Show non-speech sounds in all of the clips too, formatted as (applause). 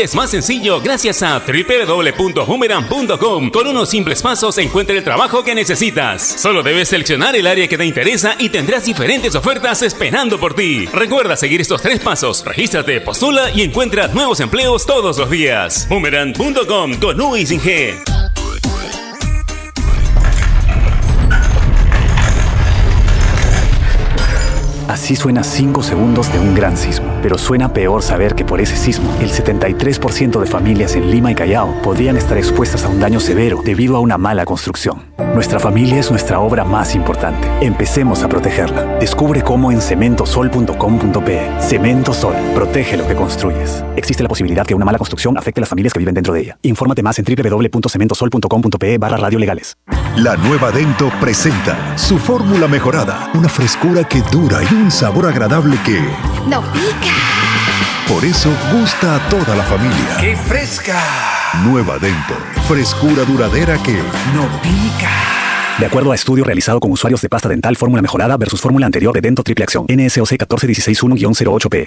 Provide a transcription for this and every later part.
Es más sencillo gracias a www.boomerang.com. Con unos simples pasos encuentra el trabajo que necesitas. Solo debes seleccionar el área que te interesa y tendrás diferentes ofertas esperando por ti. Recuerda seguir estos tres pasos. Regístrate, postula y encuentra nuevos empleos todos los días. Boomerang.com con U y. Así suena 5 segundos de un gran sismo. Pero suena peor saber que por ese sismo, el 73% de familias en Lima y Callao podrían estar expuestas a un daño severo debido a una mala construcción. Nuestra familia es nuestra obra más importante. Empecemos a protegerla. Descubre cómo en cementosol.com.pe. Cemento Sol. Protege lo que construyes. Existe la posibilidad que una mala construcción afecte a las familias que viven dentro de ella. Infórmate más en www.cementosol.com.pe barra radiolegales. La nueva Dento presenta su fórmula mejorada. Una frescura que dura y un sabor agradable que... ¡No pica! Por eso gusta a toda la familia. ¡Qué fresca! Nueva Dento. Frescura duradera que... ¡No pica! De acuerdo a estudio realizado con usuarios de pasta dental fórmula mejorada versus fórmula anterior de Dento Triple Acción. NSOC 14161-08P.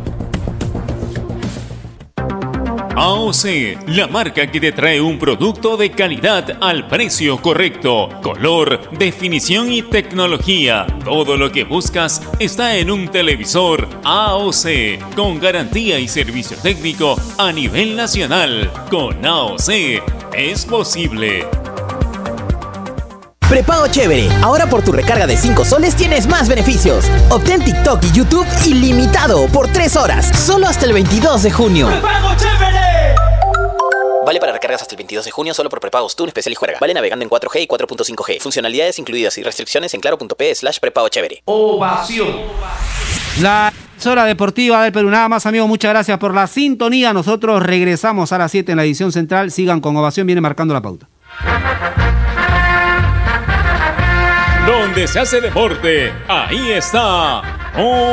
AOC, la marca que te trae un producto de calidad al precio correcto, color, definición y tecnología. Todo lo que buscas está en un televisor AOC, con garantía y servicio técnico a nivel nacional. Con AOC es posible. Prepago Chévere. Ahora por tu recarga de 5 soles tienes más beneficios. Obtén TikTok y YouTube ilimitado por 3 horas. Solo hasta el 22 de junio. ¡Prepago Chévere! Vale para recargas hasta el 22 de junio solo por prepagos TUN Especial y Juega. Vale navegando en 4G y 4.5G. Funcionalidades incluidas y restricciones en claro.p slash prepago chévere. Ovación. La emisora deportiva del Perú. Nada más, amigos, muchas gracias por la sintonía. Nosotros regresamos a las 7 en la edición central. Sigan con ovación, viene marcando la pauta. Donde se hace deporte, ahí está. Ovación.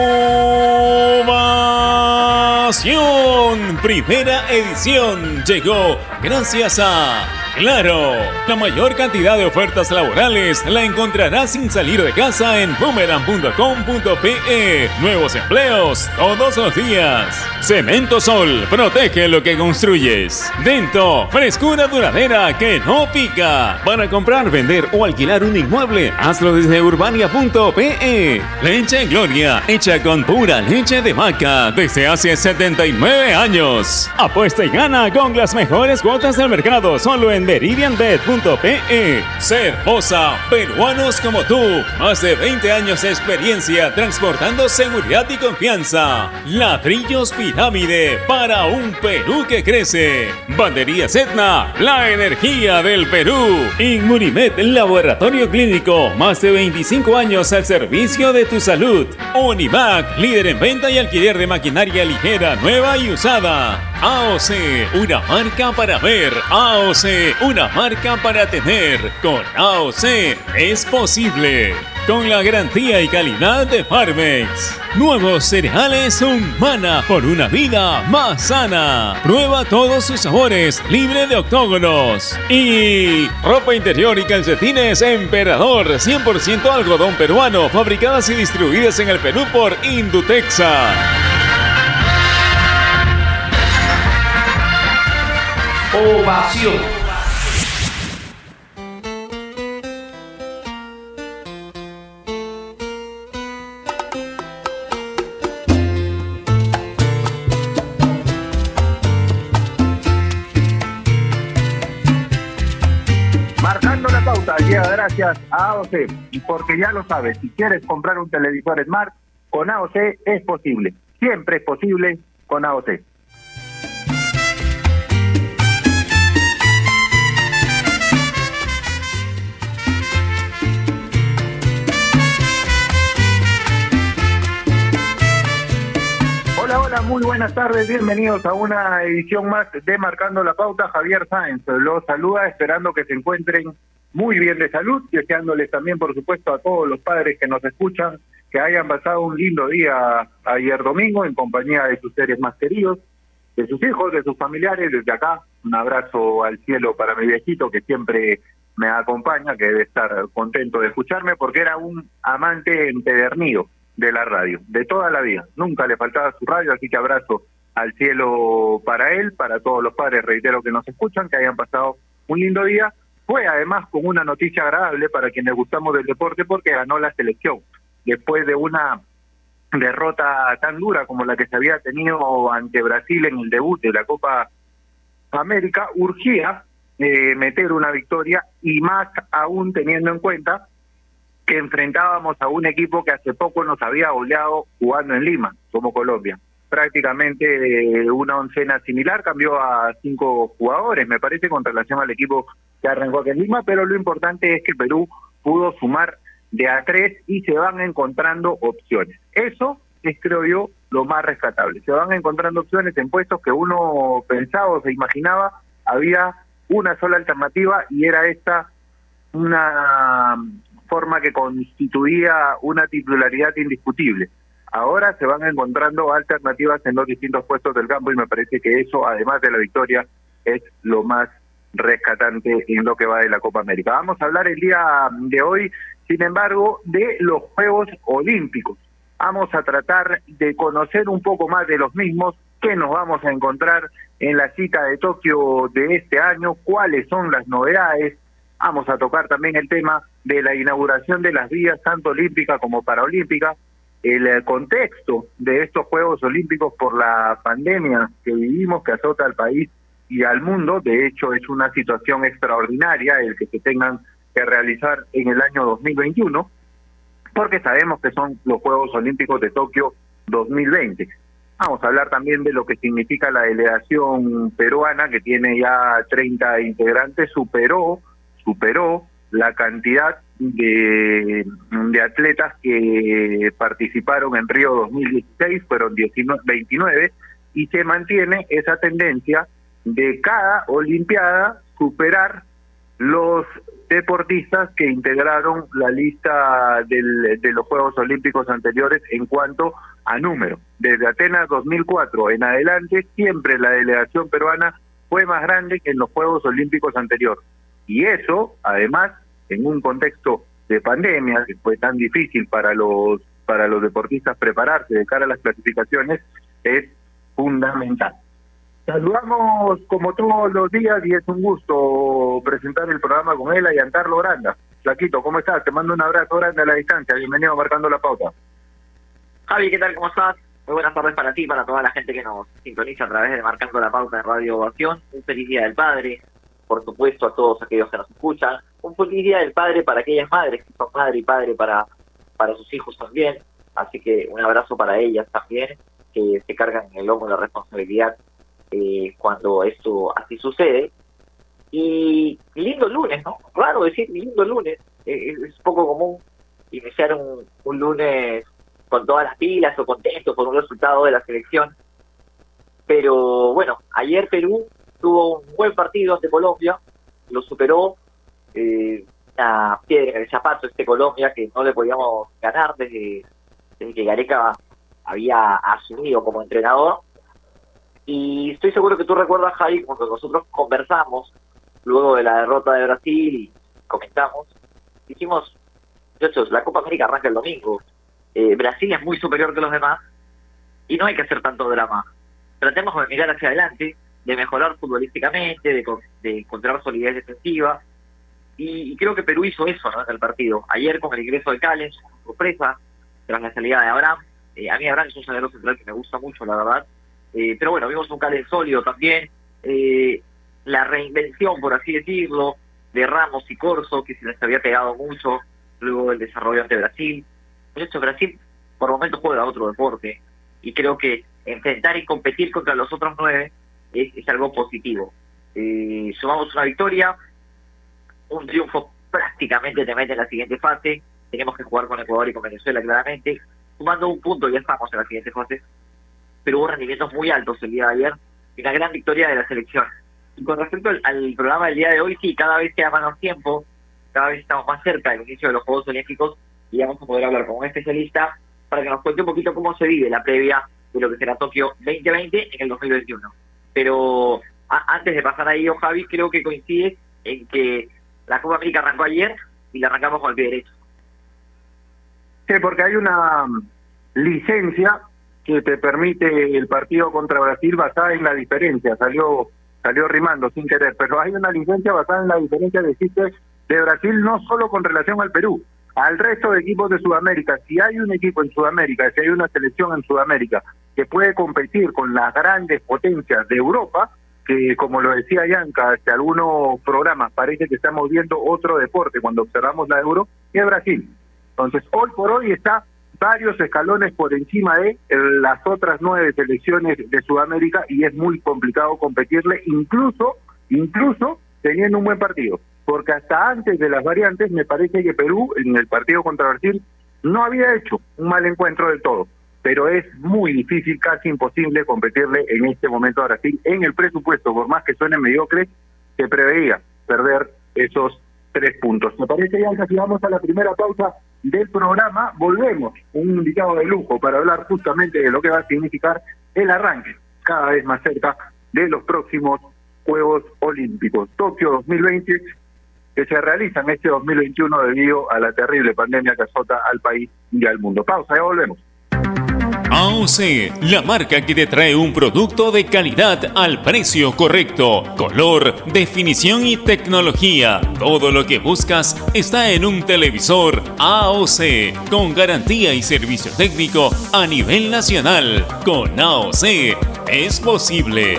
Primera edición llegó gracias a Claro, la mayor cantidad de ofertas laborales la encontrarás sin salir de casa en boomerang.com.pe. Nuevos empleos todos los días. Cemento Sol, protege lo que construyes. Dento, frescura duradera que no pica. Para comprar, vender o alquilar un inmueble, hazlo desde urbania.pe. Leche Gloria, hecha con pura leche de vaca desde hace 79 años. Apuesta y gana con las mejores cuotas del mercado solo en meridianbet.pe. Cervosa, peruanos como tú. Más de 20 años de experiencia transportando seguridad y confianza. Ladrillos Pirámide para un Perú que crece. Bandería Etna, la energía del Perú. Inmunimed, laboratorio clínico. Más de 25 años al servicio de tu salud. Univac, líder en venta y alquiler de maquinaria ligera, nueva y usada. AOC, una marca para ver. AOC, una marca para tener. Con AOC es posible. Con la garantía y calidad de Farmex. Nuevos cereales Humana por una vida más sana. Prueba todos sus sabores, libre de octógonos. Y ropa interior y calcetines Emperador, 100% algodón peruano, fabricadas y distribuidas en el Perú por Indutexa. Ovación. Marcando la pauta gracias a AOC, y porque ya lo sabes, si quieres comprar un televisor Smart, con AOC es posible. Siempre es posible con AOC. Hola, hola, muy buenas tardes, bienvenidos a una edición más de Marcando la Pauta. Javier Sáenz los saluda, esperando que se encuentren muy bien de salud, deseándoles también, por supuesto, a todos los padres que nos escuchan que hayan pasado un lindo día ayer domingo en compañía de sus seres más queridos, de sus hijos, de sus familiares. Desde acá, un abrazo al cielo para mi viejito que siempre me acompaña, que debe estar contento de escucharme, porque era un amante empedernido de la radio, de toda la vida. Nunca le faltaba su radio, así que abrazo al cielo para él, para todos los padres, reitero que nos escuchan, que hayan pasado un lindo día. Fue además con una noticia agradable para quienes gustamos del deporte porque ganó la selección. Después de una derrota tan dura como la que se había tenido ante Brasil en el debut de la Copa América, urgía eh, meter una victoria y más aún teniendo en cuenta que enfrentábamos a un equipo que hace poco nos había goleado jugando en Lima, como Colombia. Prácticamente eh, una oncena similar, cambió a cinco jugadores, me parece, con relación al equipo que arrancó aquí en Lima, pero lo importante es que Perú pudo sumar de a tres y se van encontrando opciones. Eso es, creo yo, lo más rescatable. Se van encontrando opciones en puestos que uno pensaba o se imaginaba, había una sola alternativa y era esta una forma que constituía una titularidad indiscutible. Ahora se van encontrando alternativas en los distintos puestos del campo y me parece que eso, además de la victoria, es lo más rescatante en lo que va de la Copa América. Vamos a hablar el día de hoy, sin embargo, de los Juegos Olímpicos. Vamos a tratar de conocer un poco más de los mismos, qué nos vamos a encontrar en la cita de Tokio de este año, cuáles son las novedades. Vamos a tocar también el tema de la inauguración de las vías tanto olímpicas como paraolímpicas, el eh, contexto de estos Juegos Olímpicos por la pandemia que vivimos, que azota al país y al mundo. De hecho, es una situación extraordinaria el que se tengan que realizar en el año 2021, porque sabemos que son los Juegos Olímpicos de Tokio 2020. Vamos a hablar también de lo que significa la delegación peruana, que tiene ya 30 integrantes, superó, superó la cantidad de, de atletas que participaron en Río 2016, fueron 19, 29, y se mantiene esa tendencia de cada Olimpiada superar los deportistas que integraron la lista del, de los Juegos Olímpicos anteriores en cuanto a número. Desde Atenas 2004 en adelante, siempre la delegación peruana fue más grande que en los Juegos Olímpicos anteriores. Y eso, además, en un contexto de pandemia, que fue tan difícil para los, para los deportistas prepararse de cara a las clasificaciones, es fundamental. Saludamos como todos los días y es un gusto presentar el programa con él y Antarlo Granda. Flaquito, ¿cómo estás? Te mando un abrazo grande a la distancia. Bienvenido a Marcando la Pauta. Javi, ¿qué tal? ¿Cómo estás? Muy buenas tardes para ti, para toda la gente que nos sintoniza a través de Marcando la Pauta en Radio Ovación. Un feliz Día del Padre, por supuesto, a todos aquellos que nos escuchan. Un feliz Día del Padre para aquellas madres que son madre y padre para, para sus hijos también. Así que un abrazo para ellas también, que se cargan en el hombro la responsabilidad eh, cuando esto así sucede. Y lindo lunes, ¿no? Raro decir lindo lunes, eh, es poco común iniciar un, un lunes con todas las pilas o contento por un resultado de la selección. Pero bueno, ayer Perú tuvo un buen partido ante Colombia, lo superó eh, a piedra el zapato este Colombia que no le podíamos ganar desde, desde que Gareca había asumido como entrenador y estoy seguro que tú recuerdas, Javi, cuando nosotros conversamos luego de la derrota de Brasil y comentamos, dijimos, muchachos, la Copa América arranca el domingo. Eh, Brasil es muy superior que los demás y no hay que hacer tanto drama. Tratemos de mirar hacia adelante, de mejorar futbolísticamente, de, de encontrar solidez defensiva. Y, creo que Perú hizo eso ¿no? en el partido. Ayer con el ingreso de Callens, sorpresa, tras la salida de Abraham. Eh, a mí Abraham es un zaguero central que me gusta mucho, la verdad eh, pero bueno, vimos un Calen sólido también. Eh, la reinvención, por así decirlo, de Ramos y Corso, que se les había pegado mucho luego del desarrollo ante Brasil. De hecho, Brasil por momentos juega otro deporte y creo que enfrentar y competir contra los otros nueve es, algo positivo. Eh, sumamos una victoria, un triunfo prácticamente te mete en la siguiente fase. Tenemos que jugar con Ecuador y con Venezuela claramente. Sumando un punto ya estamos en la siguiente fase pero hubo rendimientos muy altos el día de ayer y una gran victoria de la selección. Y con respecto al, programa del día de hoy, sí, cada vez queda menos tiempo, cada vez estamos más cerca del inicio de los Juegos Olímpicos y vamos a poder hablar con un especialista para que nos cuente un poquito cómo se vive la previa de lo que será Tokio 2020 en el 2021. Pero antes de pasar ahí, Javi, creo que coincide en que la Copa América arrancó ayer y la arrancamos con el pie derecho. Sí, porque hay una licencia que te permite el partido contra Brasil basada en la diferencia. Salió salió rimando sin querer, pero hay una licencia basada en la diferencia de de Brasil no solo con relación al Perú, al resto de equipos de Sudamérica. Si hay un equipo en Sudamérica, si hay una selección en Sudamérica que puede competir con las grandes potencias de Europa, que como lo decía Yanka, hace algunos programas parece que estamos viendo otro deporte cuando observamos la Euro, es Brasil. Entonces, hoy por hoy está varios escalones por encima de las otras nueve selecciones de Sudamérica y es muy complicado competirle, incluso, incluso teniendo un buen partido. Porque hasta antes de las variantes me parece que Perú en el partido contra Brasil no había hecho un mal encuentro del todo. Pero es muy difícil, casi imposible competirle en este momento a Brasil en el presupuesto, por más que suene mediocre, se preveía perder esos tres puntos. Me parece ya que si vamos a la primera pausa del programa, volvemos un invitado de lujo para hablar justamente de lo que va a significar el arranque cada vez más cerca de los próximos Juegos Olímpicos. Tokio 2020 que se realizan este 2021 debido a la terrible pandemia que azota al país y al mundo. Pausa, ya volvemos. AOC, la marca que te trae un producto de calidad al precio correcto, color, definición y tecnología. Todo lo que buscas está en un televisor AOC, con garantía y servicio técnico a nivel nacional. Con AOC es posible.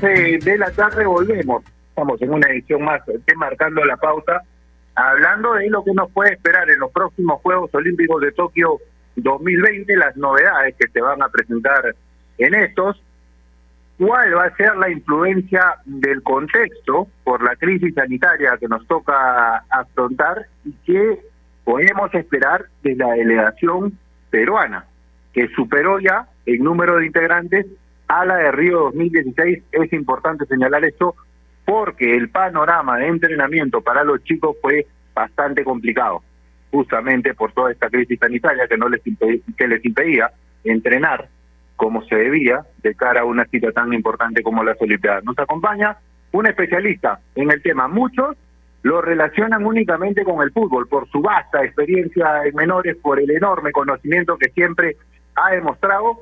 2 y 14 de la tarde volvemos. Estamos en una edición más de Marcando la Pauta, hablando de lo que nos puede esperar en los próximos Juegos Olímpicos de Tokio 2020, las novedades que se van a presentar en estos, cuál va a ser la influencia del contexto por la crisis sanitaria que nos toca afrontar y qué podemos esperar de la delegación peruana, que superó ya el número de integrantes a la de Río 2016. Es importante señalar esto porque el panorama de entrenamiento para los chicos fue bastante complicado, justamente por toda esta crisis sanitaria que no les impe- que les impedía entrenar como se debía de cara a una cita tan importante como las Olimpiadas. Nos acompaña un especialista en el tema. Muchos lo relacionan únicamente con el fútbol por su vasta experiencia en menores, por el enorme conocimiento que siempre ha demostrado,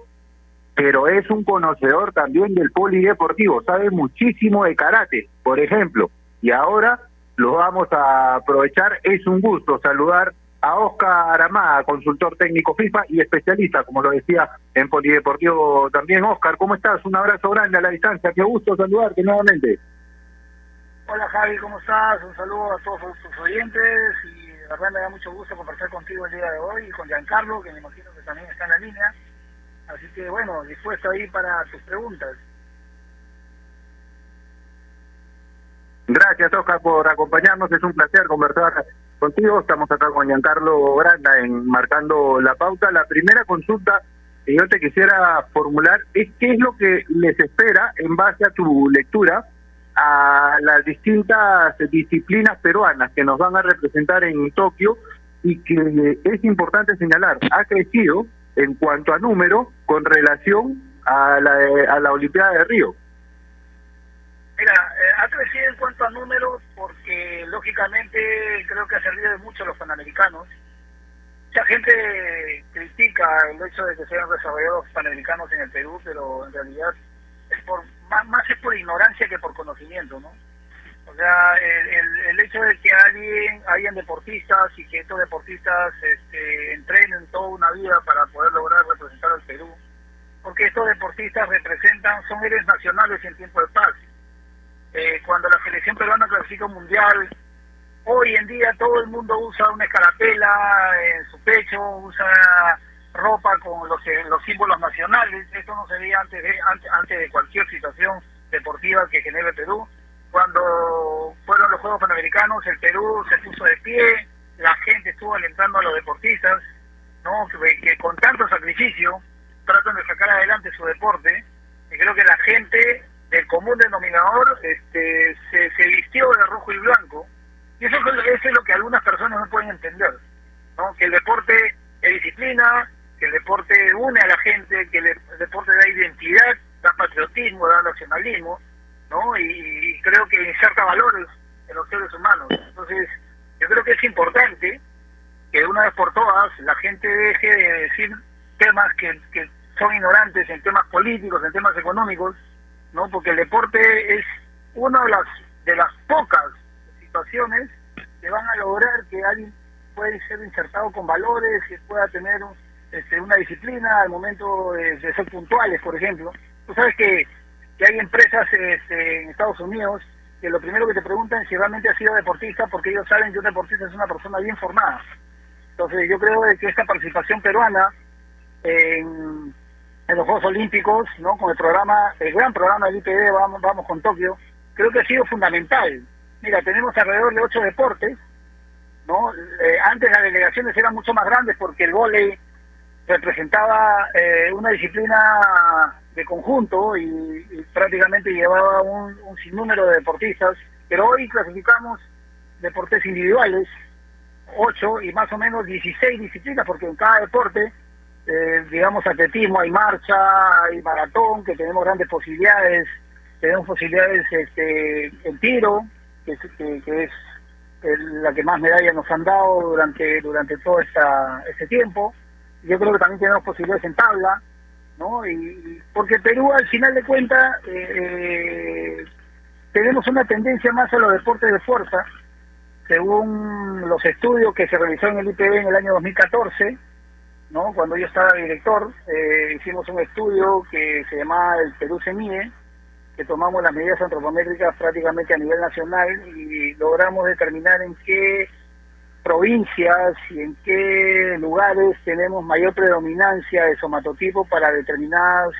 pero es un conocedor también del polideportivo, sabe muchísimo de karate, por ejemplo, y ahora lo vamos a aprovechar. Es un gusto saludar a Oscar Amada, consultor técnico FIFA y especialista, como lo decía, en polideportivo también. Oscar, ¿cómo estás? Un abrazo grande a la distancia, qué gusto saludarte nuevamente. Hola Javi, ¿cómo estás? Un saludo a todos tus oyentes y verdad me da mucho gusto conversar contigo el día de hoy y con Giancarlo, que me imagino que también está en la línea. Así que bueno, dispuesto ahí para tus preguntas. Gracias, Oscar, por acompañarnos. Es un placer conversar contigo. Estamos acá con Giancarlo Granda en Marcando la Pauta. La primera consulta que yo te quisiera formular es qué es lo que les espera en base a tu lectura a las distintas disciplinas peruanas que nos van a representar en Tokio y que es importante señalar, ha crecido en cuanto a número con relación a la, a la Olimpiada de Río. Mira, eh, ha crecido en cuanto a números porque lógicamente creo que ha servido de mucho a los panamericanos. Mucha gente critica el hecho de que se hayan desarrollado los panamericanos en el Perú, pero en realidad es por más, más es por ignorancia que por conocimiento, ¿no? Sea, el, hecho de que alguien, hayan deportistas y que estos deportistas este, entrenen toda una vida para poder lograr representar al Perú, porque estos deportistas representan, son héroes nacionales en tiempo de paz. Eh, cuando la selección peruana clasifica un mundial, hoy en día todo el mundo usa una escarapela en su pecho, usa ropa con los, los símbolos nacionales. Esto no se veía antes de, antes, antes de cualquier situación deportiva que genere Perú. Cuando fueron los Juegos Panamericanos, el Perú se puso de pie, la gente estuvo alentando a los deportistas, ¿no? que, con tanto sacrificio tratan de sacar adelante su deporte. Y creo que la gente del común denominador este, se, se vistió de rojo y blanco. Y eso, eso es lo que algunas personas no pueden entender. ¿no? Que el deporte es disciplina, que el deporte une a la gente, que el, deporte da identidad nacionalismo, ¿no? Y, creo que inserta valores en los seres humanos. Entonces, yo creo que es importante que una vez por todas la gente deje de decir temas que, que son ignorantes en temas políticos, en temas económicos, ¿no? Porque el deporte es una de las de las pocas situaciones que van a lograr que alguien pueda ser insertado con valores, que pueda tener este, una disciplina al momento de, de ser puntuales, por ejemplo. Tú sabes que, que hay empresas este, en Estados Unidos que lo primero que te preguntan es si realmente has sido deportista, porque ellos saben que un deportista es una persona bien formada. Entonces yo creo que esta participación peruana en, en los Juegos Olímpicos, ¿no? con el programa, el gran programa del IPD, vamos, vamos con Tokio, creo que ha sido fundamental. Mira, tenemos alrededor de ocho deportes, ¿no? Eh, antes las delegaciones eran mucho más grandes porque el vóley representaba eh, una disciplina de conjunto y, y prácticamente llevaba un, un, sinnúmero de deportistas, pero hoy clasificamos deportes individuales, ocho y más o menos 16 disciplinas, porque en cada deporte, eh, digamos, atletismo, hay marcha, hay maratón, que tenemos grandes posibilidades, tenemos posibilidades este, en tiro, que, que, es la que más medallas nos han dado durante durante todo esta, este tiempo. Yo creo que también tenemos posibilidades en tabla, ¿no? Y, porque Perú, al final de cuentas, eh, tenemos una tendencia más a los deportes de fuerza, según los estudios que se realizaron en el IPB en el año 2014, ¿no? Cuando yo estaba director, eh, hicimos un estudio que se llamaba el Perú se mide, que tomamos las medidas antropométricas prácticamente a nivel nacional y logramos determinar en qué provincias y en qué lugares tenemos mayor predominancia de somatotipo para determinadas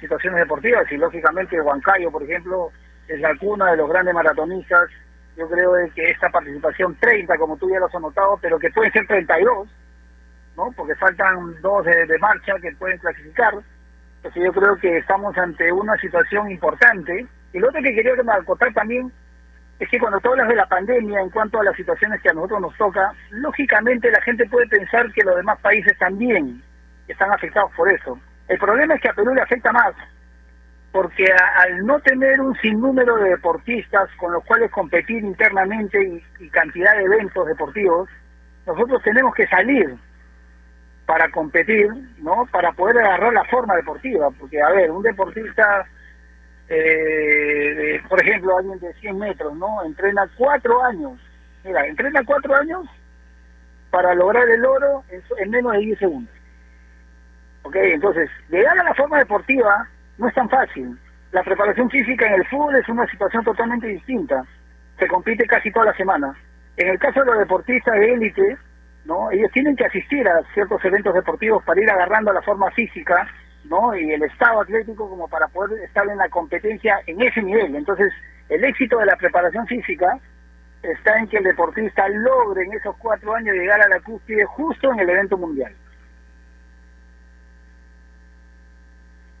situaciones deportivas y lógicamente Huancayo, por ejemplo, es la cuna de los grandes maratonistas. Yo creo que esta participación 30, como tú ya lo has anotado, pero que pueden ser 32, ¿no? Porque faltan dos de, de marcha que pueden clasificar entonces yo creo que estamos ante una situación importante. Y lo otro que quería acotar también es que cuando tú hablas de la pandemia en cuanto a las situaciones que a nosotros nos toca, lógicamente la gente puede pensar que los demás países también están afectados por eso. El problema es que a Perú le afecta más, porque a, al no tener un sinnúmero de deportistas con los cuales competir internamente y, y cantidad de eventos deportivos, nosotros tenemos que salir para competir, ¿no? Para poder agarrar la forma deportiva, porque a ver, un deportista, eh, por ejemplo, alguien de 100 metros, ¿no? Entrena cuatro años, mira, entrena cuatro años para lograr el oro en, en menos de 10 segundos. ¿Ok? Entonces, llegar a la forma deportiva no es tan fácil. La preparación física en el fútbol es una situación totalmente distinta. Se compite casi toda la semana. En el caso de los deportistas de élite, ¿no? Ellos tienen que asistir a ciertos eventos deportivos para ir agarrando la forma física, ¿no? Y el estado atlético como para poder estar en la competencia en ese nivel. Entonces, el éxito de la preparación física está en que el deportista logre en esos cuatro años llegar a la cúspide justo en el evento mundial.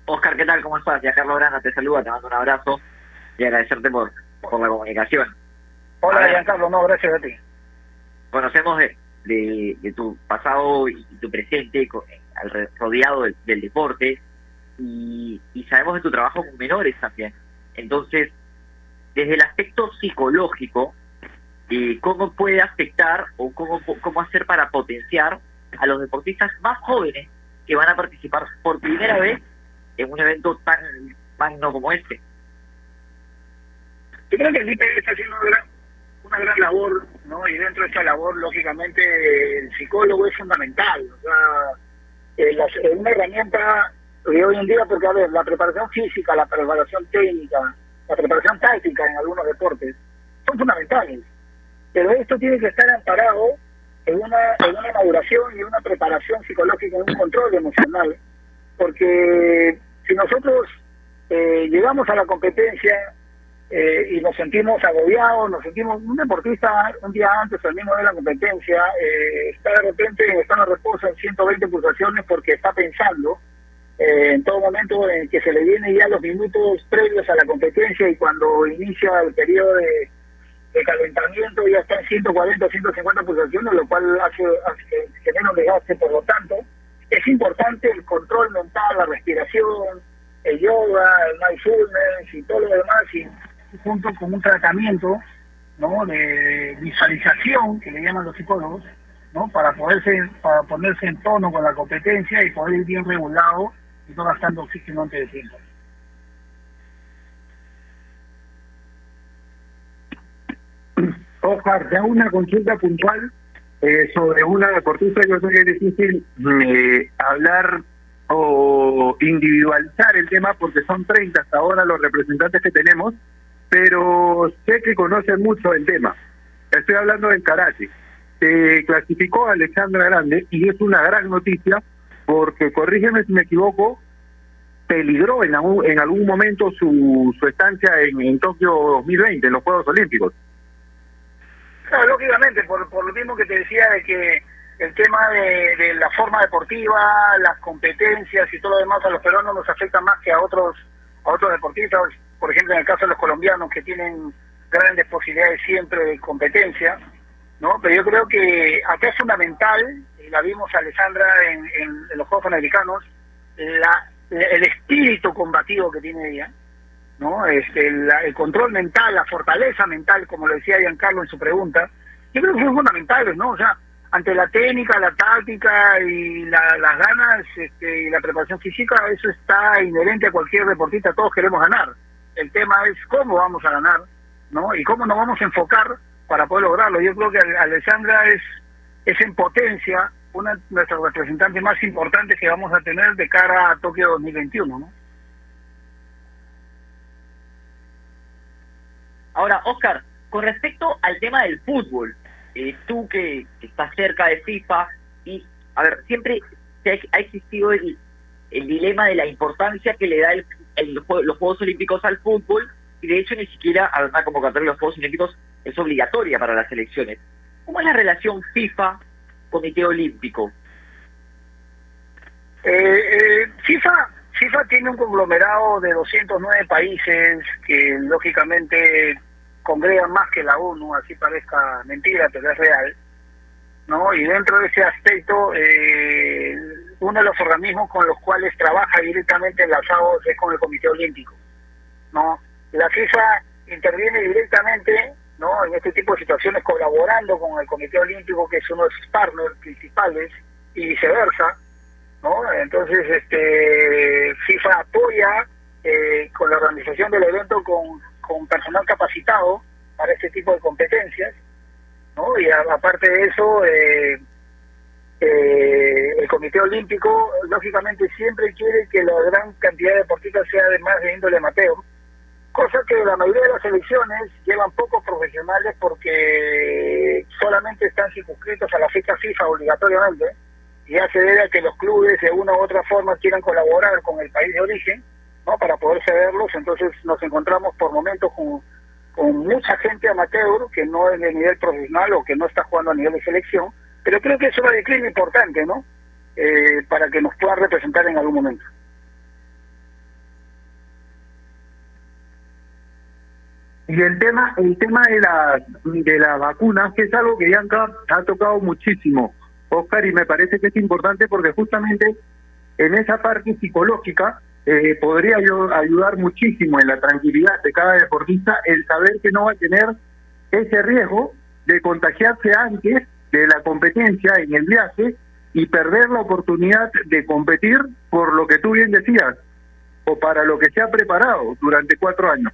Oscar, ¿qué tal? ¿Cómo estás? Ya Carlos Grana te saluda, te mando un abrazo y agradecerte por, por la comunicación. Hola, Giancarlo, no, gracias a ti. Conocemos de, de, de tu pasado y tu presente al, rodeado del, deporte y, y, sabemos de tu trabajo con menores también. Entonces, desde el aspecto psicológico, eh, ¿cómo puede afectar o cómo, cómo hacer para potenciar a los deportistas más jóvenes que van a participar por primera vez en un evento tan magno como este? Yo creo que el IPE está haciendo una gran, una gran labor, ¿no? Y dentro de esa labor, lógicamente, el psicólogo es fundamental. O sea, eh, la, una herramienta de hoy en día, porque, a ver, la preparación física, la preparación técnica, la preparación táctica en algunos deportes, son fundamentales. Pero esto tiene que estar amparado en una, en una maduración y una preparación psicológica, en un control emocional, porque si nosotros eh, llegamos a la competencia eh, y nos sentimos agobiados, nos sentimos, un deportista un día antes al mismo de la competencia, eh, está de repente en estado de reposo en 120 pulsaciones porque está pensando eh, en todo momento en que se le vienen ya los minutos previos a la competencia y cuando inicia el periodo de, calentamiento ya está en 140 150 pulsaciones, lo cual hace, hace genera un desgaste, por lo tanto, es importante el control mental, la respiración, el yoga, el mindfulness y todo lo demás, y junto con un tratamiento de visualización, que le llaman los psicólogos, ¿no? para, poderse, para ponerse en tono con la competencia y poder ir bien regulado y no gastando oxígeno antes de tiempo. Oscar, hago una consulta puntual eh, sobre una deportista. Yo sé que es difícil eh, hablar o individualizar el tema porque son 30 hasta ahora los representantes que tenemos, pero sé que conocen mucho el tema. Estoy hablando del karate. Se clasificó a Alexandra Grande y es una gran noticia porque, corrígeme si me equivoco, peligró en algún, en algún momento su, su estancia en, en Tokio 2020, en los Juegos Olímpicos. Claro, lógicamente, por, por lo mismo que te decía de que el tema de, de, la forma deportiva, las competencias y todo lo demás a los peruanos nos afecta más que a otros a otros deportistas, por ejemplo en el caso de los colombianos que tienen grandes posibilidades siempre de competencia, ¿no? Pero yo creo que acá es fundamental, y la vimos Alessandra en, en, los Juegos Panamericanos, la, el espíritu combativo que tiene ella, ¿no? Este, el control mental, la fortaleza mental, como lo decía Giancarlo en su pregunta, yo creo que son fundamentales, ¿no? O sea, ante la técnica, la táctica y las ganas este, y la preparación física, eso está inherente a cualquier deportista, todos queremos ganar. El tema es cómo vamos a ganar, ¿no? Y cómo nos vamos a enfocar para poder lograrlo. Yo creo que Alessandra es, es en potencia una de nuestras representantes más importantes que vamos a tener de cara a Tokio 2021, ¿no? Ahora, Oscar, con respecto al tema del fútbol, eh, tú que, estás cerca de FIFA, y, a ver, siempre ha existido el, el dilema de la importancia que le da el, los Juegos Olímpicos al fútbol, y de hecho ni siquiera a una convocatoria de los Juegos Olímpicos es obligatoria para las elecciones. ¿Cómo es la relación FIFA-Comité Olímpico? Eh, eh, FIFA FIFA tiene un conglomerado de 209 países que lógicamente congregan más que la ONU, así parezca mentira, pero es real. ¿no? Y dentro de ese aspecto, eh, uno de los organismos con los cuales trabaja directamente enlazados es con el Comité Olímpico. ¿no? La FIFA interviene directamente ¿no? en este tipo de situaciones colaborando con el Comité Olímpico, que es uno de sus partners principales, y viceversa. ¿no? Entonces, este FIFA apoya eh, con la organización del evento con con personal capacitado para este tipo de competencias, ¿no? Y aparte de eso, eh, eh, el Comité Olímpico, lógicamente, siempre quiere que la gran cantidad de deportistas sea además de índole amateur, cosa que la mayoría de las elecciones llevan pocos profesionales porque solamente están circunscritos a la fecha FIFA obligatoriamente, y ya se debe a que los clubes de una u otra forma quieran colaborar con el país de origen, ¿no? para poder cederlos, entonces nos encontramos por momentos con, con mucha gente amateur que no es de nivel profesional o que no está jugando a nivel de selección, pero creo que es una declina importante, ¿no? Eh, para que nos pueda representar en algún momento. Y el tema, el tema de la de las vacunas, que es algo que Bianca ha tocado muchísimo, Oscar, y me parece que es importante porque justamente en esa parte psicológica eh, podría yo ayudar muchísimo en la tranquilidad de cada deportista el saber que no va a tener ese riesgo de contagiarse antes de la competencia en el viaje y perder la oportunidad de competir por lo que tú bien decías o para lo que se ha preparado durante cuatro años.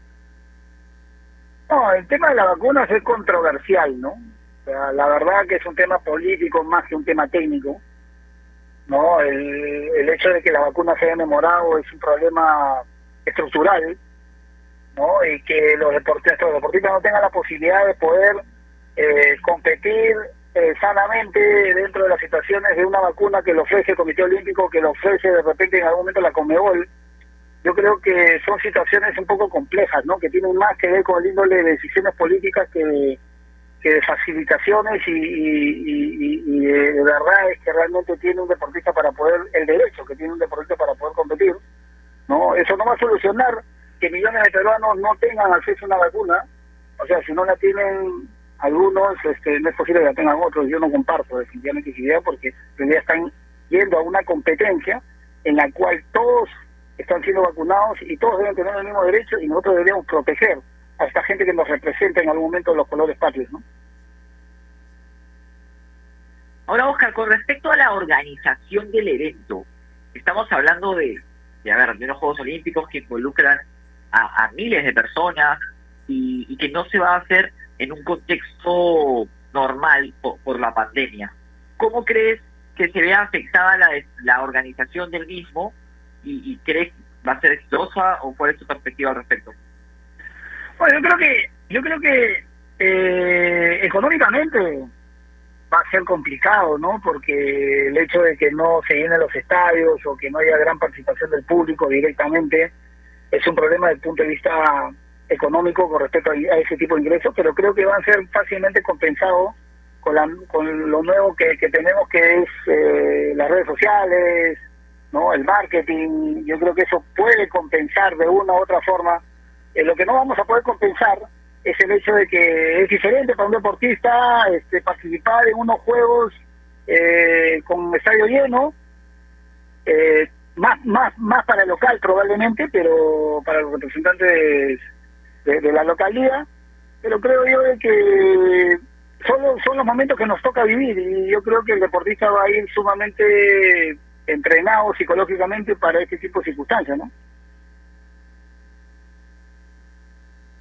No, el tema de las vacunas es controversial, ¿no? la verdad que es un tema político más que un tema técnico ¿no? El, el hecho de que la vacuna se haya demorado es un problema estructural, ¿no? Y que los deportistas, los deportistas no tengan la posibilidad de poder eh, competir eh, sanamente dentro de las situaciones de una vacuna que lo ofrece el Comité Olímpico, que lo ofrece de repente en algún momento la Comebol. Yo creo que son situaciones un poco complejas, ¿no? Que tienen más que ver con el índole de decisiones políticas que que de facilitaciones y, y, de verdad es que realmente tiene un deportista para poder, el derecho que tiene un deportista para poder competir, ¿no? Eso no va a solucionar que millones de peruanos no tengan acceso a una vacuna, o sea, si no la tienen algunos, este, no es posible que la tengan otros, yo no comparto definitivamente esa idea porque ya están yendo a una competencia en la cual todos están siendo vacunados y todos deben tener el mismo derecho y nosotros deberíamos proteger a esta gente que nos representa en algún momento los colores patrios, ¿no? Ahora, Oscar, con respecto a la organización del evento, estamos hablando de, de, a ver, de unos Juegos Olímpicos que involucran a, miles de personas y, que no se va a hacer en un contexto normal por, la pandemia. ¿Cómo crees que se vea afectada la, organización del mismo y, crees va a ser exitosa o cuál es tu perspectiva al respecto? Bueno, yo creo que yo creo que eh, económicamente va a ser complicado, ¿no? Porque el hecho de que no se llenen los estadios o que no haya gran participación del público directamente es un problema desde el punto de vista económico con respecto a, ese tipo de ingresos, pero creo que van a ser fácilmente compensados con, la, con lo nuevo que, tenemos, que es eh, las redes sociales, no el marketing. Yo creo que eso puede compensar de una u otra forma. Eh, lo que no vamos a poder compensar es el hecho de que es diferente para un deportista este, participar en unos juegos eh, con estadio lleno, eh, más, más, más para el local probablemente, pero para los representantes de, la localidad, pero creo yo de que solo son los momentos que nos toca vivir y yo creo que el deportista va a ir sumamente entrenado psicológicamente para este tipo de circunstancias, ¿no?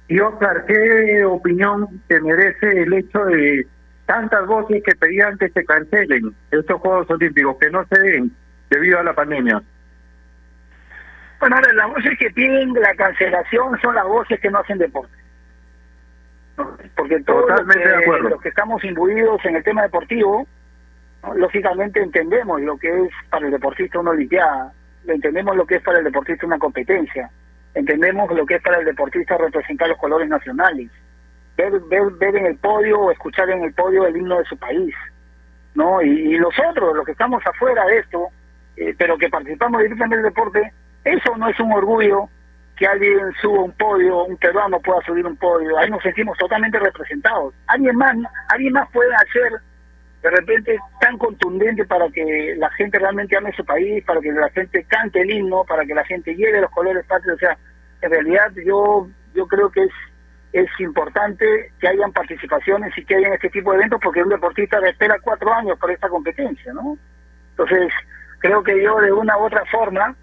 Y Oscar, ¿qué opinión te merece el hecho de tantas voces que pedían que se cancelen estos Juegos Olímpicos, que no se den debido a la pandemia? Bueno, ahora las voces que piden la cancelación son las voces que no hacen deporte. Porque todos los que, estamos imbuidos en el tema deportivo, lógicamente entendemos lo que es para el deportista una olimpiada, entendemos lo que es para el deportista una competencia entendemos lo que es para el deportista representar los colores nacionales, ver, ver, ver en el podio o escuchar en el podio el himno de su país, ¿no? Y, nosotros, los que estamos afuera de esto, eh, pero que participamos directamente del deporte, eso no es un orgullo que alguien suba un podio, un peruano pueda subir un podio, ahí nos sentimos totalmente representados. Alguien más, alguien más puede hacer de repente tan contundente para que la gente realmente ame su país, para que la gente cante el himno, para que la gente lleve los colores patrios. O sea, en realidad yo yo creo que es es importante que hayan participaciones y que hayan este tipo de eventos porque un deportista espera cuatro años por esta competencia, ¿no? Entonces, creo que yo de una u otra forma,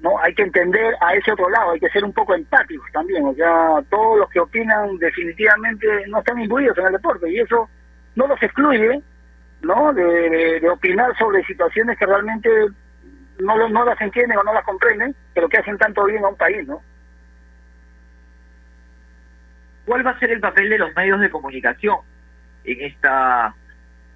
¿no? Hay que entender a ese otro lado, hay que ser un poco empáticos también, o sea, todos los que opinan definitivamente no están imbuidos en el deporte y eso no los excluye, ¿no? De, opinar sobre situaciones que realmente no, no las entienden o no las comprenden, pero que hacen tanto bien a un país, ¿no? ¿Cuál va a ser el papel de los medios de comunicación en esta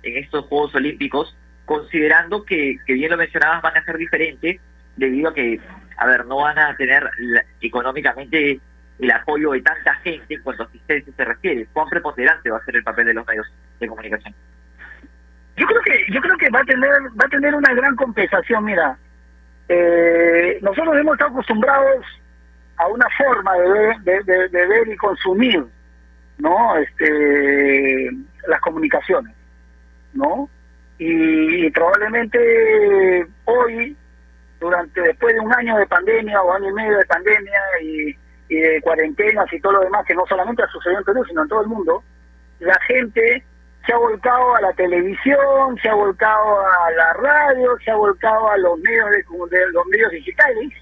en estos Juegos Olímpicos, considerando que, que bien lo mencionabas, van a ser diferentes debido a que, a ver, no van a tener económicamente el apoyo de tanta gente en cuanto a asistencia se refiere. ¿Cuán preponderante va a ser el papel de los medios de comunicación? Yo creo que yo creo que va a tener va a tener una gran compensación. Mira, eh, nosotros hemos estado acostumbrados a una forma de ver, de, ver y consumir, ¿no? Este, las comunicaciones, ¿no? Y, probablemente hoy, durante después de un año de pandemia o año y medio de pandemia y, y de cuarentenas y todo lo demás que no solamente ha sucedido en Perú sino en todo el mundo, la gente se ha volcado a la televisión, se ha volcado a la radio, se ha volcado a los medios de, los medios digitales,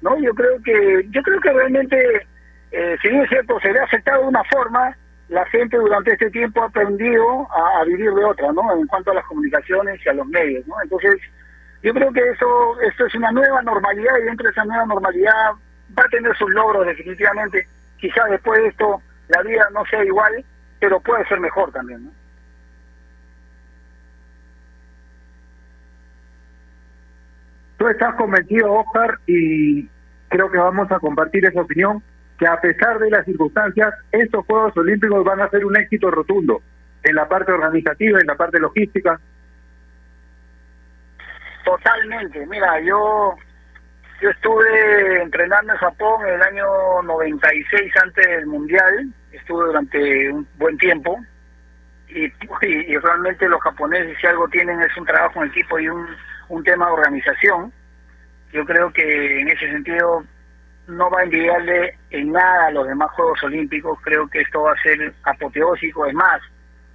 ¿no? Yo creo que yo creo que realmente eh, si bien es cierto se le ha aceptado de una forma, la gente durante este tiempo ha aprendido a, vivir de otra, ¿no? En cuanto a las comunicaciones y a los medios, ¿no? Entonces, yo creo que eso esto es una nueva normalidad y dentro de esa nueva normalidad va a tener sus logros definitivamente. Quizás después de esto la vida no sea igual, pero puede ser mejor también, ¿no? Tú estás convencido, Oscar, y creo que vamos a compartir esa opinión, que a pesar de las circunstancias, estos Juegos Olímpicos van a ser un éxito rotundo en la parte organizativa, en la parte logística. Totalmente. Mira, yo yo estuve entrenando en Japón en el año 96 antes del Mundial, estuve durante un buen tiempo y, realmente los japoneses si algo tienen es un trabajo en equipo y un un tema de organización. Yo creo que en ese sentido no va a envidiarle en nada a los demás Juegos Olímpicos. Creo que esto va a ser apoteósico. Es más,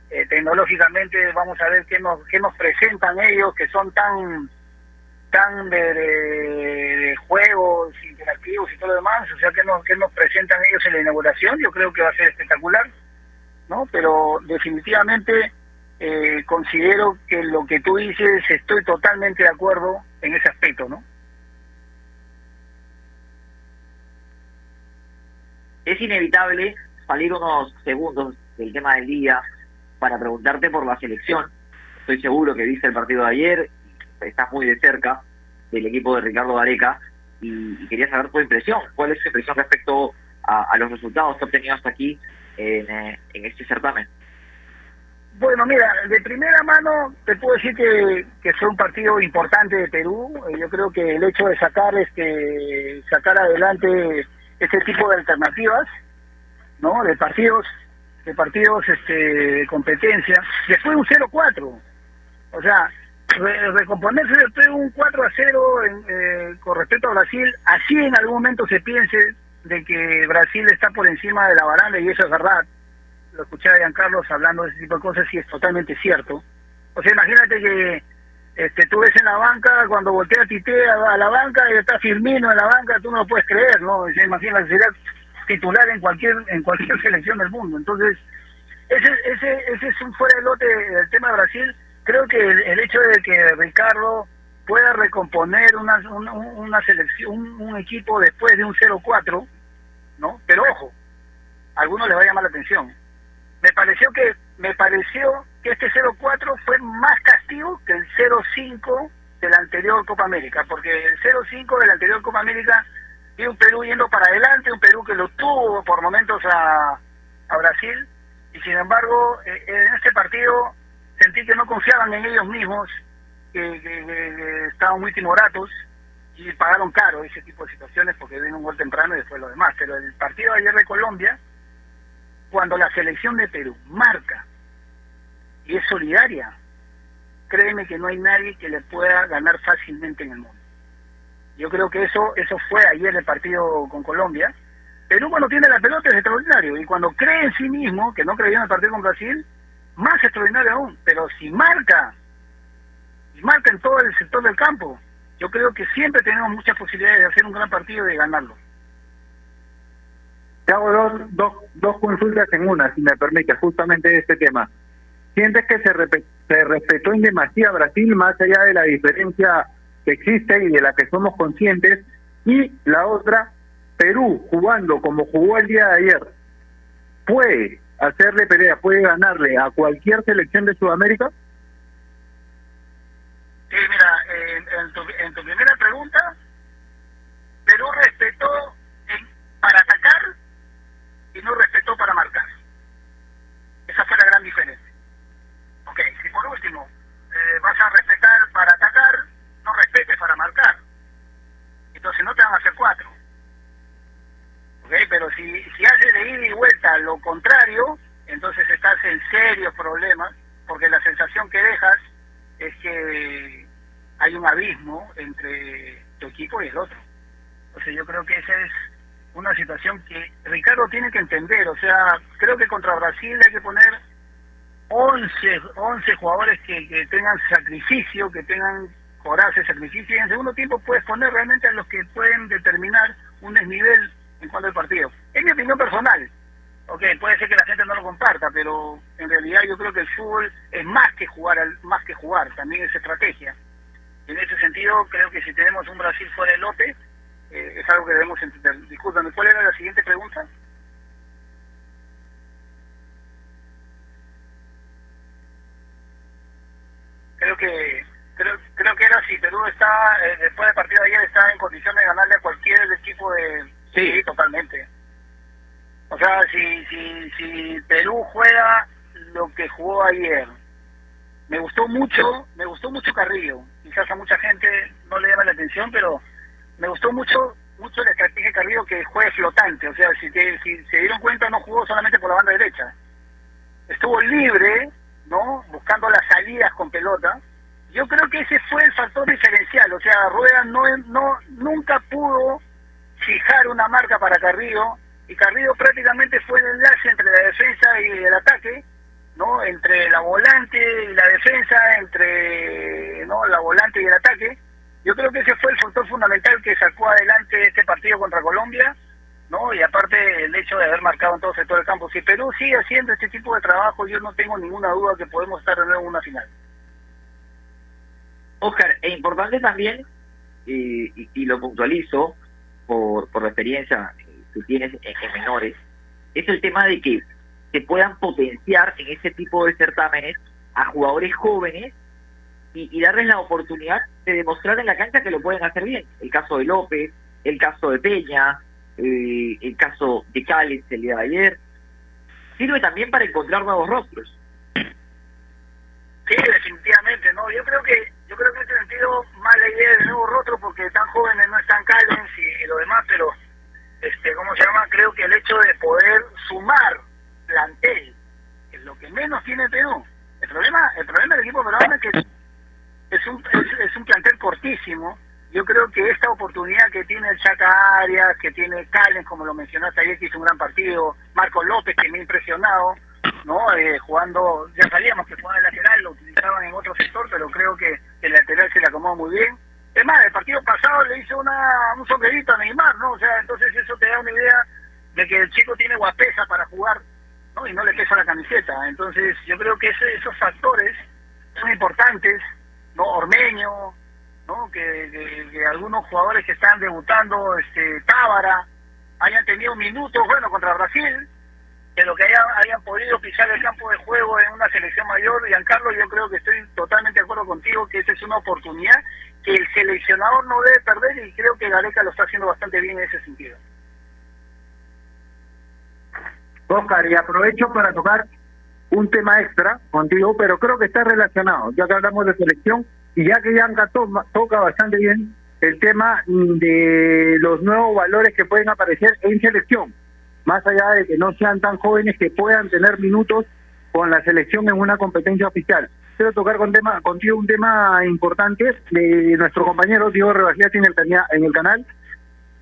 eh, tecnológicamente vamos a ver qué nos, qué nos presentan ellos, que son tan tan de, de, juegos interactivos y todo lo demás, o sea, que nos, que nos presentan ellos en la inauguración, yo creo que va a ser espectacular, ¿no? Pero definitivamente eh, considero que lo que tú dices, estoy totalmente de acuerdo en ese aspecto, ¿no? Es inevitable salir unos segundos del tema del día para preguntarte por la selección. Estoy seguro que viste el partido de ayer, estás muy de cerca del equipo de Ricardo Gareca y, quería saber tu impresión. ¿Cuál es tu impresión respecto a, los resultados que ha obtenido hasta aquí en, eh, en este certamen? Bueno, mira, de primera mano te puedo decir que, que fue un partido importante de Perú. Eh, yo creo que el hecho de sacar este sacar adelante este tipo de alternativas, ¿no? De partidos, de partidos este, de competencia. Después un 0-4. O sea, recomponerse después de un 4 a 0 eh, con respecto a Brasil, así en algún momento se piense de que Brasil está por encima de la baranda y eso es verdad. Lo escuché a Giancarlos hablando de ese tipo de cosas y es totalmente cierto. O sea, imagínate que este, tú ves en la banca, cuando voltea Tite a, la banca y está Firmino en la banca, tú no lo puedes creer, ¿no? Imagina, sería titular en cualquier en cualquier (laughs) selección del mundo. Entonces, ese, ese, ese es un fuera de lote del tema de Brasil. Creo que el, hecho de que Ricardo pueda recomponer una, una, selección, un, equipo después de un 0-4, ¿no? Pero ojo, a algunos les va a llamar la atención. Me pareció que me pareció que este 0-4 fue más castigo que el 0-5 de la anterior Copa América, porque el 0-5 de la anterior Copa América y un Perú yendo para adelante, un Perú que lo tuvo por momentos a, a Brasil, y sin embargo eh, en este partido sentí que no confiaban en ellos mismos, que, estaban muy timoratos y pagaron caro ese tipo de situaciones porque vino un gol temprano y después lo demás. Pero el partido de ayer de Colombia, cuando la selección de Perú marca y es solidaria, créeme que no hay nadie que le pueda ganar fácilmente en el mundo. Yo creo que eso eso fue ayer el partido con Colombia. Perú cuando tiene la pelota es extraordinario y cuando cree en sí mismo, que no creyó en el partido con Brasil, más extraordinario aún. Pero si marca, y marca en todo el sector del campo, yo creo que siempre tenemos muchas posibilidades de hacer un gran partido y de ganarlo. Te hago dos, dos, dos consultas en una, si me permite, justamente este tema. ¿Sientes que se, se respetó en demasía Brasil más allá de la diferencia que existe y de la que somos conscientes? Y la otra, Perú jugando como jugó el día de ayer, ¿puede hacerle pelea, puede ganarle a cualquier selección de Sudamérica? Sí, mira, en, tu, primera pregunta, Perú respetó para atacar y no respetó para marcar. Esa fue la gran diferencia. Ok, si por último eh, vas a respetar para atacar, no respetes para marcar. Entonces no te van a hacer cuatro. Pero si, si haces de ida y vuelta lo contrario, entonces estás en serios problemas, porque la sensación que dejas es que hay un abismo entre tu equipo y el otro. O sea, yo creo que esa es una situación que Ricardo tiene que entender. O sea, creo que contra Brasil hay que poner 11, 11 jugadores que, que tengan sacrificio, que tengan coraje, sacrificio, y en segundo tiempo puedes poner realmente a los que pueden determinar un desnivel en cuanto al partido. Es mi opinión personal. Ok, puede ser que la gente no lo comparta, pero en realidad yo creo que el fútbol es más que jugar, más que jugar, también es estrategia. En ese sentido, creo que si tenemos un Brasil fuera del lote, eh, es algo que debemos entender. Discúlpame, ¿cuál era la siguiente pregunta? Creo que creo, creo que era si Perú está, eh, después del partido de ayer, está en condiciones de ganarle a cualquier equipo de... Sí, totalmente. O sea, si, si, si Perú juega lo que jugó ayer, me gustó mucho, me gustó mucho Carrillo. Quizás a mucha gente no le llama la atención, pero me gustó mucho mucho la estrategia de Carrillo que juegue flotante. O sea, si, si se dieron cuenta, no jugó solamente por la banda derecha. Estuvo libre, ¿no? Buscando las salidas con pelota yo creo que ese fue el factor diferencial. O sea, Rueda no, no nunca pudo fijar una marca para Carrillo y Carrillo prácticamente fue el enlace entre la defensa y el ataque, ¿no? Entre la volante y la defensa, entre no la volante y el ataque. Yo creo que ese fue el factor fundamental que sacó adelante este partido contra Colombia, ¿no? Y aparte el hecho de haber marcado en todo del campo. Si Perú sigue haciendo este tipo de trabajo, yo no tengo ninguna duda que podemos estar de nuevo en una final. Oscar, es importante también, y, y, lo puntualizo por, por la experiencia que tienes en, menores, es el tema de que se puedan potenciar en ese tipo de certámenes a jugadores jóvenes y, darles la oportunidad de demostrar en la cancha que lo pueden hacer bien. El caso de López, el caso de Peña, eh, el caso de Cali el día de ayer. Sirve también para encontrar nuevos rostros. Sí, definitivamente, ¿no? Yo creo que yo creo que en este sentido, mala idea de nuevo rostro porque tan jóvenes no están Callens y, lo demás, pero, este ¿cómo se llama? Creo que el hecho de poder sumar plantel es lo que menos tiene Perú. El problema, el problema del equipo peruano es que es un, es, un plantel cortísimo. Yo creo que esta oportunidad que tiene el Chaca Arias, que tiene Callens, como lo mencionaste ayer, que hizo un gran partido, Marco López, que me ha impresionado, ¿no? Eh, jugando, ya sabíamos que jugaba de lateral, lo utilizaban en otro sector, pero creo que el lateral se le acomodó muy bien. Es más, el partido pasado le hizo una, un sombrerito a Neymar, ¿no? O sea, entonces eso te da una idea de que el chico tiene guapesa para jugar, ¿no? Y no le pesa la camiseta. Entonces, yo creo que esos factores son importantes, ¿no? Ormeño, ¿no? Que, que, algunos jugadores que están debutando, este, Tábara, hayan tenido minutos, bueno, contra Brasil, de lo que hayan, hayan podido pisar el campo de juego en una selección mayor. Giancarlo, yo creo que estoy totalmente de acuerdo contigo que esa es una oportunidad que el seleccionador no debe perder y creo que Gareca lo está haciendo bastante bien en ese sentido. Oscar, y aprovecho para tocar un tema extra contigo, pero creo que está relacionado, ya que hablamos de selección y ya que Yanka toca bastante bien el tema de los nuevos valores que pueden aparecer en selección más allá de que no sean tan jóvenes que puedan tener minutos con la selección en una competencia oficial. Quiero tocar con tema, contigo un tema importante. nuestro compañero Diego Rebagiati en el, en el canal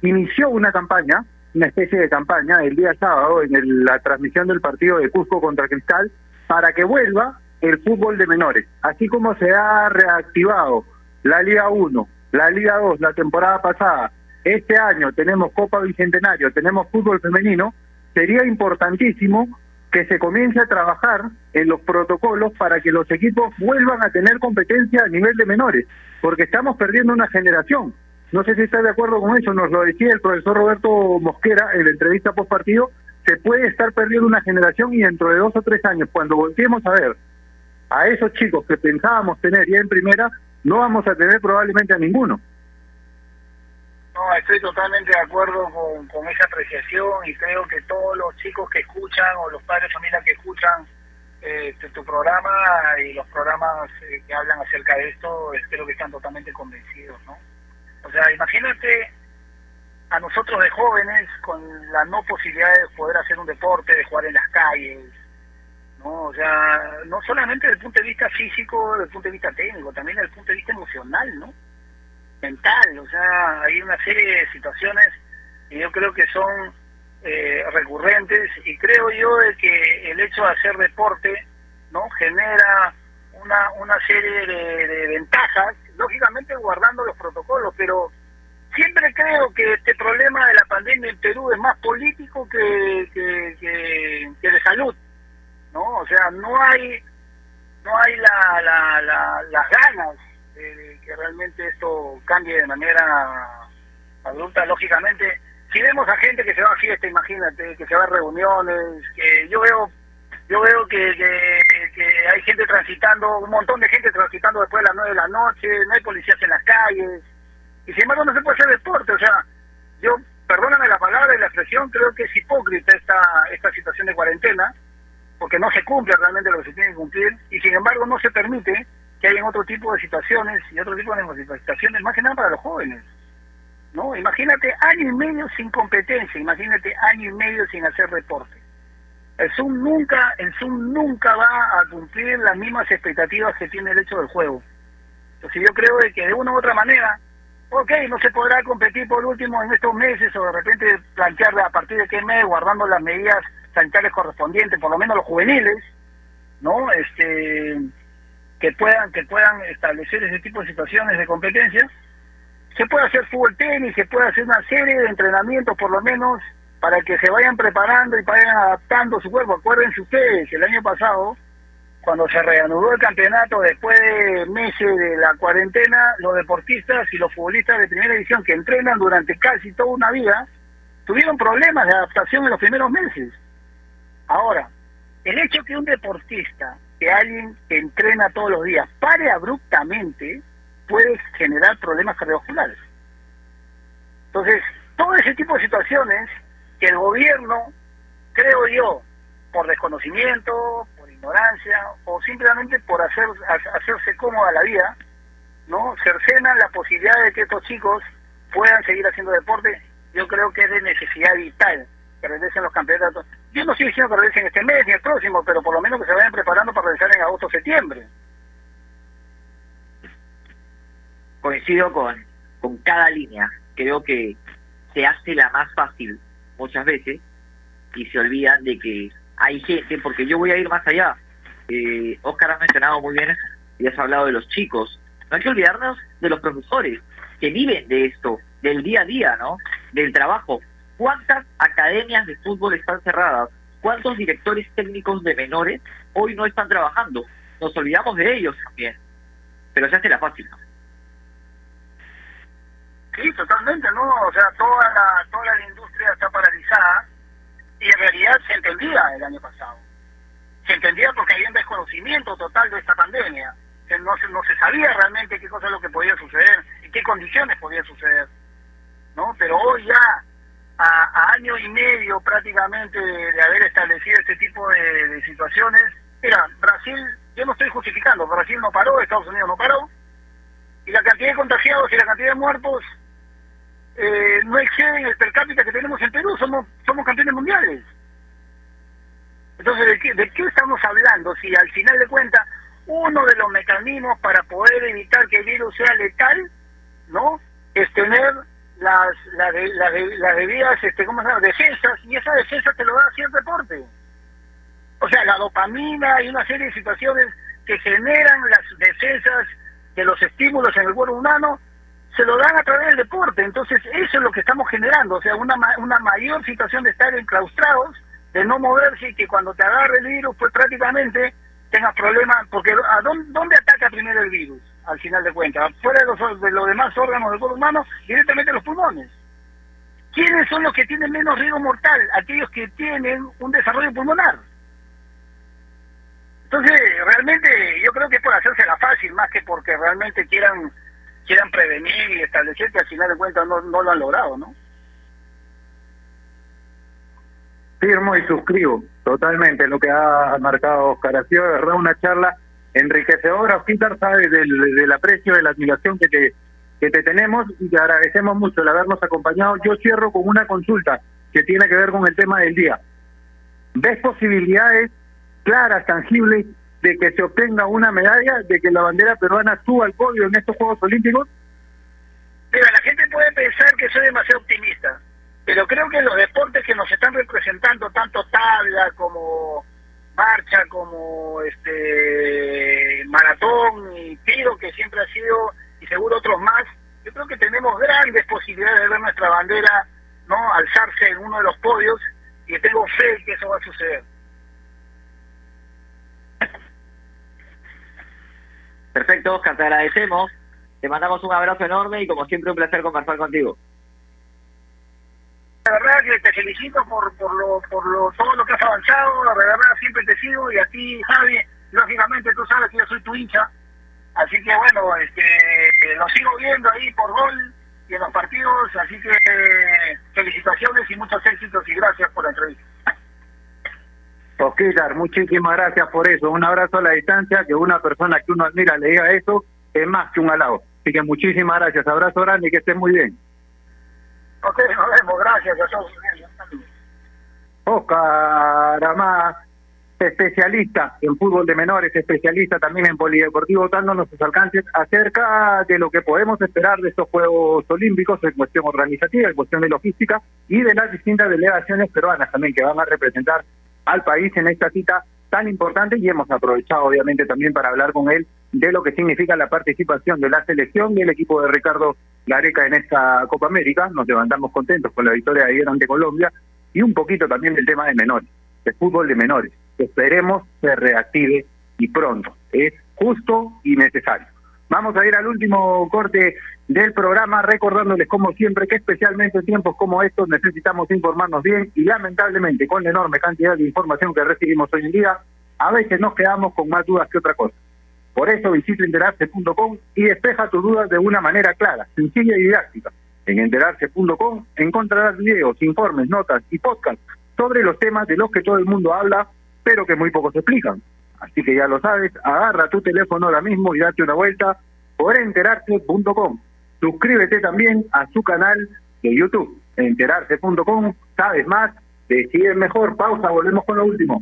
inició una campaña, una especie de campaña, el día sábado en la transmisión del partido de Cusco contra Cristal, para que vuelva el fútbol de menores. Así como se ha reactivado la Liga 1, la Liga 2 la temporada pasada, este año tenemos Copa Bicentenario, tenemos fútbol femenino, sería importantísimo que se comience a trabajar en los protocolos para que los equipos vuelvan a tener competencia a nivel de menores, porque estamos perdiendo una generación. No sé si está de acuerdo con eso, nos lo decía el profesor Roberto Mosquera en la entrevista post partido, se puede estar perdiendo una generación y dentro de dos o tres años, cuando volteemos a ver a esos chicos que pensábamos tener ya en primera, no vamos a tener probablemente a ninguno. No, estoy totalmente de acuerdo con, esa apreciación y creo que todos los chicos que escuchan o los padres de familia que escuchan eh, tu, programa y los programas eh, que hablan acerca de esto, espero que están totalmente convencidos, ¿no? O sea, imagínate a nosotros de jóvenes con la no posibilidad de poder hacer un deporte, de jugar en las calles, ¿no? O sea, no solamente desde el punto de vista físico, desde el punto de vista técnico, también desde el punto de vista emocional, ¿no? Mental, o sea, hay una serie de situaciones que yo creo que son eh, recurrentes y creo yo de que el hecho de hacer deporte no genera una, una serie de, ventajas, lógicamente guardando los protocolos, pero siempre creo que este problema de la pandemia en Perú es más político que, que, que, de salud, ¿no? O sea, no hay no hay la, la, la, las ganas que realmente esto cambie de manera adulta, lógicamente. Si vemos a gente que se va a fiesta, imagínate, que se va a reuniones, que yo veo yo veo que, que, hay gente transitando, un montón de gente transitando después de las nueve de la noche, no hay policías en las calles, y sin embargo no se puede hacer deporte, o sea, yo, perdóname la palabra y la expresión, creo que es hipócrita esta, esta situación de cuarentena, porque no se cumple realmente lo que se tiene que cumplir, y sin embargo no se permite que hay en otro tipo de situaciones y otro tipo de manifestaciones, más que nada para los jóvenes. ¿no? Imagínate año y medio sin competencia, imagínate año y medio sin hacer reporte. El Zoom nunca, el Zoom nunca va a cumplir las mismas expectativas que tiene el hecho del juego. Entonces yo creo que de una u otra manera, ok, no se podrá competir por último en estos meses o de repente plantear a partir de qué mes, guardando las medidas sanitarias correspondientes, por lo menos los juveniles, ¿no? Este que puedan que puedan establecer ese tipo de situaciones de competencia. Se puede hacer fútbol tenis, se puede hacer una serie de entrenamientos por lo menos para que se vayan preparando y vayan adaptando su cuerpo. Acuérdense ustedes, el año pasado, cuando se reanudó el campeonato después de meses de la cuarentena, los deportistas y los futbolistas de primera división que entrenan durante casi toda una vida, tuvieron problemas de adaptación en los primeros meses. Ahora, el hecho que un deportista, que alguien que entrena todos los días, pare abruptamente, puede generar problemas cardiovasculares. Entonces, todo ese tipo de situaciones que el gobierno, creo yo, por desconocimiento, por ignorancia o simplemente por hacer, hacerse cómoda la vida, ¿no? Cercenan la posibilidad de que estos chicos puedan seguir haciendo deporte. Yo creo que es de necesidad vital que regresen los campeonatos. Yo no estoy diciendo que regresen este mes ni el próximo, pero por lo menos que se vayan preparando para regresar en agosto o septiembre. Coincido con, con cada línea. Creo que se hace la más fácil muchas veces y se olvidan de que hay gente, porque yo voy a ir más allá. Eh, Oscar ha mencionado muy bien y has hablado de los chicos. No hay que olvidarnos de los profesores que viven de esto, del día a día, ¿no? Del trabajo. ¿Cuántas academias de fútbol están cerradas? ¿Cuántos directores técnicos de menores hoy no están trabajando? Nos olvidamos de ellos también. Pero se hace la fácil. Sí, totalmente, ¿no? O sea, toda la, toda la industria está paralizada y en realidad se entendía el año pasado. Se entendía porque había un desconocimiento total de esta pandemia. No, se, no se sabía realmente qué cosa es lo que podía suceder y qué condiciones podía suceder. ¿no? Pero hoy ya, a, año y medio prácticamente de, haber establecido este tipo de, situaciones, mira, Brasil, yo no estoy justificando, Brasil no paró, Estados Unidos no paró, y la cantidad de contagiados y la cantidad de muertos eh, no exceden el per cápita que tenemos en Perú, somos, somos campeones mundiales. Entonces, ¿de qué, ¿de qué estamos hablando? Si al final de cuentas, uno de los mecanismos para poder evitar que el virus sea letal, ¿no? Es tener las, las, las, las debidas, este, ¿cómo se llama? Defensas, y esa defensa te lo da cierto deporte. O sea, la dopamina y una serie de situaciones que generan las defensas de los estímulos en el cuerpo humano se lo dan a través del deporte. Entonces, eso es lo que estamos generando, o sea, una, una mayor situación de estar enclaustrados, de no moverse y que cuando te agarre el virus, pues prácticamente tengas problemas, porque ¿a dónde, dónde, ataca primero el virus, al final de cuentas? Fuera de los, de los demás órganos del cuerpo humano, directamente los pulmones. ¿Quiénes son los que tienen menos riesgo mortal? Aquellos que tienen un desarrollo pulmonar. Entonces, realmente yo creo que es por hacerse la fácil, más que porque realmente quieran quieran prevenir y establecer que al final de cuentas no, no lo han logrado, ¿no? Firmo y suscribo totalmente lo que ha marcado Oscar. Ha sido de verdad una charla enriquecedora. Oscar sabe del, del aprecio, de la admiración que te, que te tenemos y te agradecemos mucho el habernos acompañado. Yo cierro con una consulta que tiene que ver con el tema del día. ¿Ves posibilidades claras, tangibles, de que se obtenga una medalla, de que la bandera peruana suba al podio en estos Juegos Olímpicos? Mira, la gente puede pensar que soy demasiado optimista, pero creo que los deportes que nos están representando, tanto tabla como marcha, como este maratón y tiro, que siempre ha sido, y seguro otros más, yo creo que tenemos grandes posibilidades de ver nuestra bandera no alzarse en uno de los podios y tengo fe que eso va a suceder. Perfecto, Oscar, te agradecemos. Te mandamos un abrazo enorme y como siempre un placer conversar contigo. La verdad que te felicito por, por, lo, por lo, todo lo que has avanzado, la verdad siempre te sigo y a ti, Javi, lógicamente tú sabes que yo soy tu hincha, así que bueno, este, lo sigo viendo ahí por gol y en los partidos, así que felicitaciones y muchos éxitos y gracias por la entrevista. Osquitar, muchísimas gracias por eso. Un abrazo a la distancia, que una persona que uno admira le diga eso, es más que un halago. Así que muchísimas gracias. Abrazo grande y que estés muy bien. Ok, nos vemos. Gracias. A todos. Oscar Amá, especialista en fútbol de menores, especialista también en polideportivo, dándonos sus alcances acerca de lo que podemos esperar de estos Juegos Olímpicos en cuestión organizativa, en cuestión de logística y de las distintas delegaciones peruanas también que van a representar al país en esta cita tan importante y hemos aprovechado obviamente también para hablar con él de lo que significa la participación de la selección y el equipo de Ricardo Gareca en esta Copa América. Nos levantamos contentos con la victoria de ayer ante Colombia y un poquito también del tema de menores, de fútbol de menores. Esperemos se reactive y pronto. Es justo y necesario. Vamos a ir al último corte del programa, recordándoles como siempre que especialmente en tiempos como estos necesitamos informarnos bien y lamentablemente con la enorme cantidad de información que recibimos hoy en día, a veces nos quedamos con más dudas que otra cosa. Por eso visita enterarse.com y despeja tus dudas de una manera clara, sencilla y didáctica. En enterarse.com encontrarás videos, informes, notas y podcasts sobre los temas de los que todo el mundo habla, pero que muy pocos explican. Así que ya lo sabes, agarra tu teléfono ahora mismo y date una vuelta por enterarse.com. Suscríbete también a su canal de YouTube, enterarse.com. Sabes más, decide mejor. Pausa, volvemos con lo último.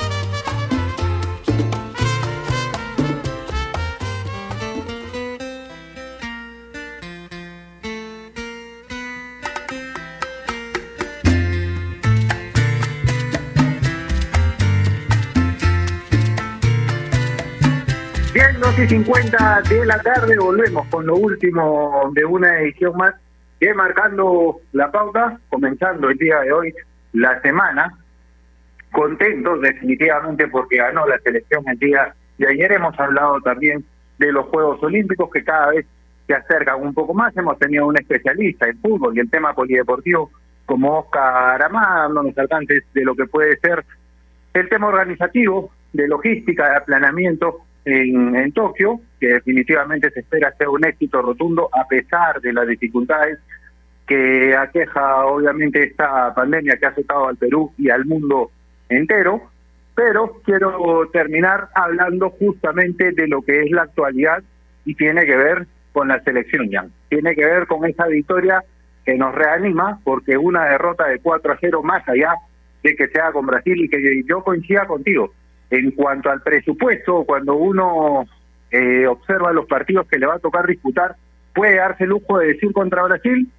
12 y 50 de la tarde, volvemos con lo último de una edición más que marcando la pauta, comenzando el día de hoy la semana. Contentos definitivamente porque ganó la selección el día de ayer. Hemos hablado también de los Juegos Olímpicos que cada vez se acercan un poco más. Hemos tenido un especialista en fútbol y el tema polideportivo como Oscar Amada, dándonos alcances de lo que puede ser el tema organizativo, de logística, de aplanamiento en, Tokio, que definitivamente se espera sea un éxito rotundo a pesar de las dificultades que aqueja obviamente esta pandemia que ha afectado al Perú y al mundo entero. Pero quiero terminar hablando justamente de lo que es la actualidad y tiene que ver con la selección ya. Tiene que ver con esa victoria que nos reanima porque una derrota de 4 a 0 más allá de que sea con Brasil y que yo coincida contigo en cuanto al presupuesto, cuando uno eh, observa los partidos que le va a tocar disputar, puede darse el lujo de decir contra Brasil,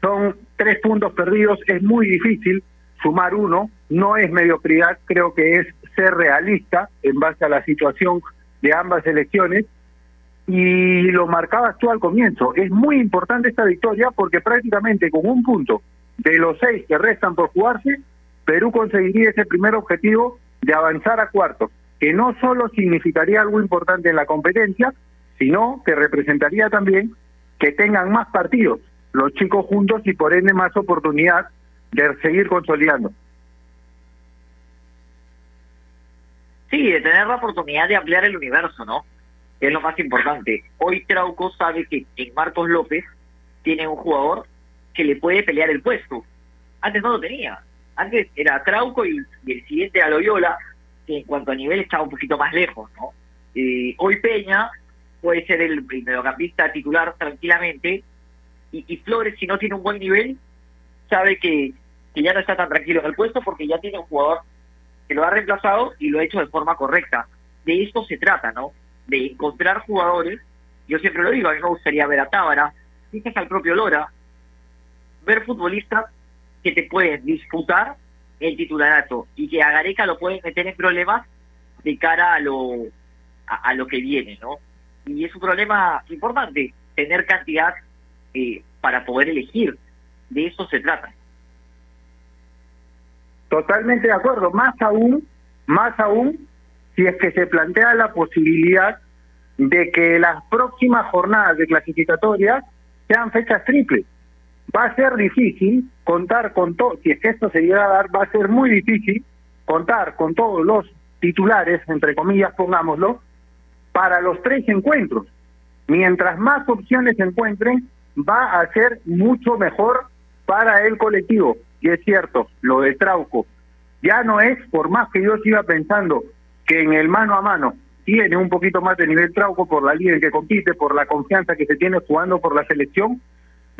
son tres puntos perdidos, es muy difícil sumar uno, no es mediocridad, creo que es ser realista en base a la situación de ambas elecciones, y lo marcabas tú al comienzo, es muy importante esta victoria porque prácticamente con un punto de los seis que restan por jugarse, Perú conseguiría ese primer objetivo de avanzar a cuartos, que no solo significaría algo importante en la competencia, sino que representaría también que tengan más partidos los chicos juntos y por ende más oportunidad de seguir consolidando. Sí, de tener la oportunidad de ampliar el universo, ¿no? Es lo más importante. Hoy Trauco sabe que en Marcos López tiene un jugador que le puede pelear el puesto. Antes no lo tenía. Antes era Trauco y, el siguiente era Loyola, que en cuanto a nivel estaba un poquito más lejos, ¿no? Eh, hoy Peña puede ser el mediocampista titular tranquilamente y, y Flores, si no tiene un buen nivel, sabe que, que ya no está tan tranquilo en el puesto porque ya tiene un jugador que lo ha reemplazado y lo ha hecho de forma correcta. De esto se trata, ¿no? De encontrar jugadores. Yo siempre lo digo, a mí me gustaría ver a Tábara, quizás al propio Lora, ver futbolistas que te pueden disputar el titularato y que a Gareca lo pueden meter en problemas de cara a lo a, lo que viene, ¿no? Y es un problema importante tener cantidad eh, para poder elegir. De eso se trata. Totalmente de acuerdo, más aún, más aún si es que se plantea la posibilidad de que las próximas jornadas de clasificatoria sean fechas triples. Va a ser difícil contar con todo, si es que esto se llega a dar, va a ser muy difícil contar con todos los titulares, entre comillas, pongámoslo, para los tres encuentros. Mientras más opciones encuentren, va a ser mucho mejor para el colectivo. Y es cierto, lo de Trauco ya no es, por más que yo siga pensando que en el mano a mano tiene un poquito más de nivel Trauco por la liga en que compite, por la confianza que se tiene jugando por la selección,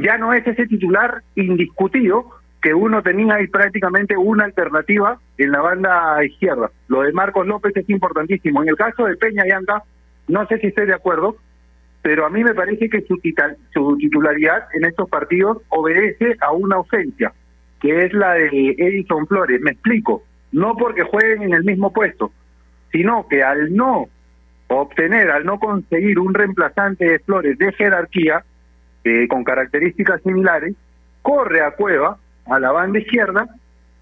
ya no es ese titular indiscutido que uno tenía ahí prácticamente una alternativa en la banda izquierda. Lo de Marcos López es importantísimo. En el caso de Peña y no sé si estoy de acuerdo, pero a mí me parece que su, su titularidad en estos partidos obedece a una ausencia, que es la de Edison Flores. Me explico, no porque jueguen en el mismo puesto, sino que al no obtener, al no conseguir un reemplazante de Flores de jerarquía, eh, con características similares, corre a Cueva, a la banda izquierda,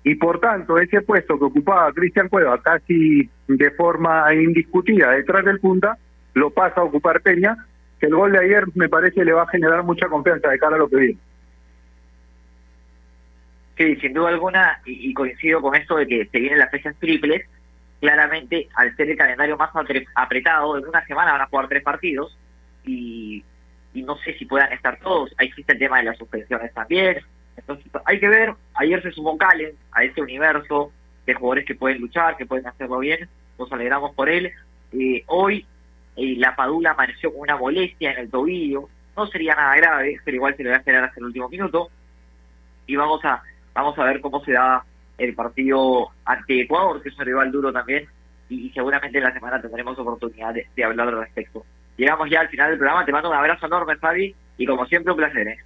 y por tanto ese puesto que ocupaba Cristian Cueva casi de forma indiscutida detrás del punta, lo pasa a ocupar Peña, que el gol de ayer me parece le va a generar mucha confianza de cara a lo que viene. Sí, sin duda alguna, y, y coincido con esto de que se vienen las fechas triples, claramente al ser el calendario más apretado, en una semana van a jugar tres partidos y, y no sé si puedan estar todos. Ahí existe el tema de las suspensiones también. Entonces hay que ver, ayer se sumó Calen a este universo de jugadores que pueden luchar, que pueden hacerlo bien, nos alegramos por él. Eh, hoy eh, la Padula amaneció con una molestia en el tobillo, no sería nada grave, pero igual se lo voy a esperar hasta el último minuto. Y vamos a, vamos a ver cómo se da el partido ante Ecuador, que es un rival duro también, y, seguramente en la semana tendremos oportunidad de, hablar al respecto. Llegamos ya al final del programa, te mando un abrazo enorme, Fabi, y como siempre un placer. ¿eh?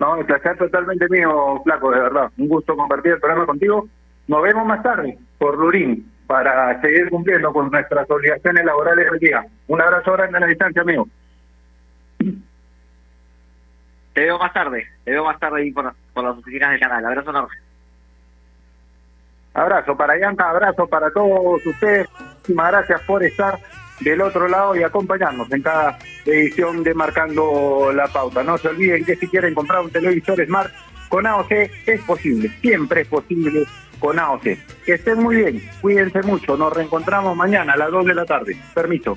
No, el placer totalmente mío, Flaco, de verdad. Un gusto compartir el programa contigo. Nos vemos más tarde por Lurín para seguir cumpliendo con nuestras obligaciones laborales del día. Un abrazo grande a la distancia, amigo. Te veo más tarde, te veo más tarde ahí por, por las oficinas del canal. Abrazo enorme. Abrazo para Yanka, abrazo para todos ustedes. Muchísimas gracias por estar del otro lado y acompañarnos en cada edición de Marcando la Pauta. No se olviden que si quieren comprar un televisor Smart con AOC es posible, siempre es posible con AOC. Que estén muy bien, cuídense mucho, nos reencontramos mañana a las 2 de la tarde. Permiso.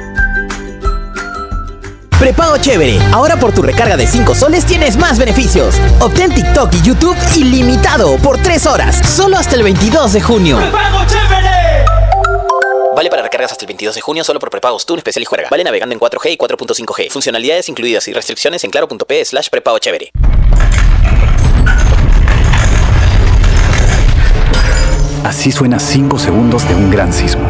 Prepago Chévere. Ahora por tu recarga de 5 soles tienes más beneficios. Obtén TikTok y YouTube ilimitado por 3 horas. Solo hasta el 22 de junio. ¡Prepago Chévere! Vale para recargas hasta el 22 de junio solo por prepagos TUN Especial y Juega. Vale navegando en 4G y 4.5G. Funcionalidades incluidas y restricciones en claro.p slash prepago chévere. Así suena 5 segundos de un gran sismo.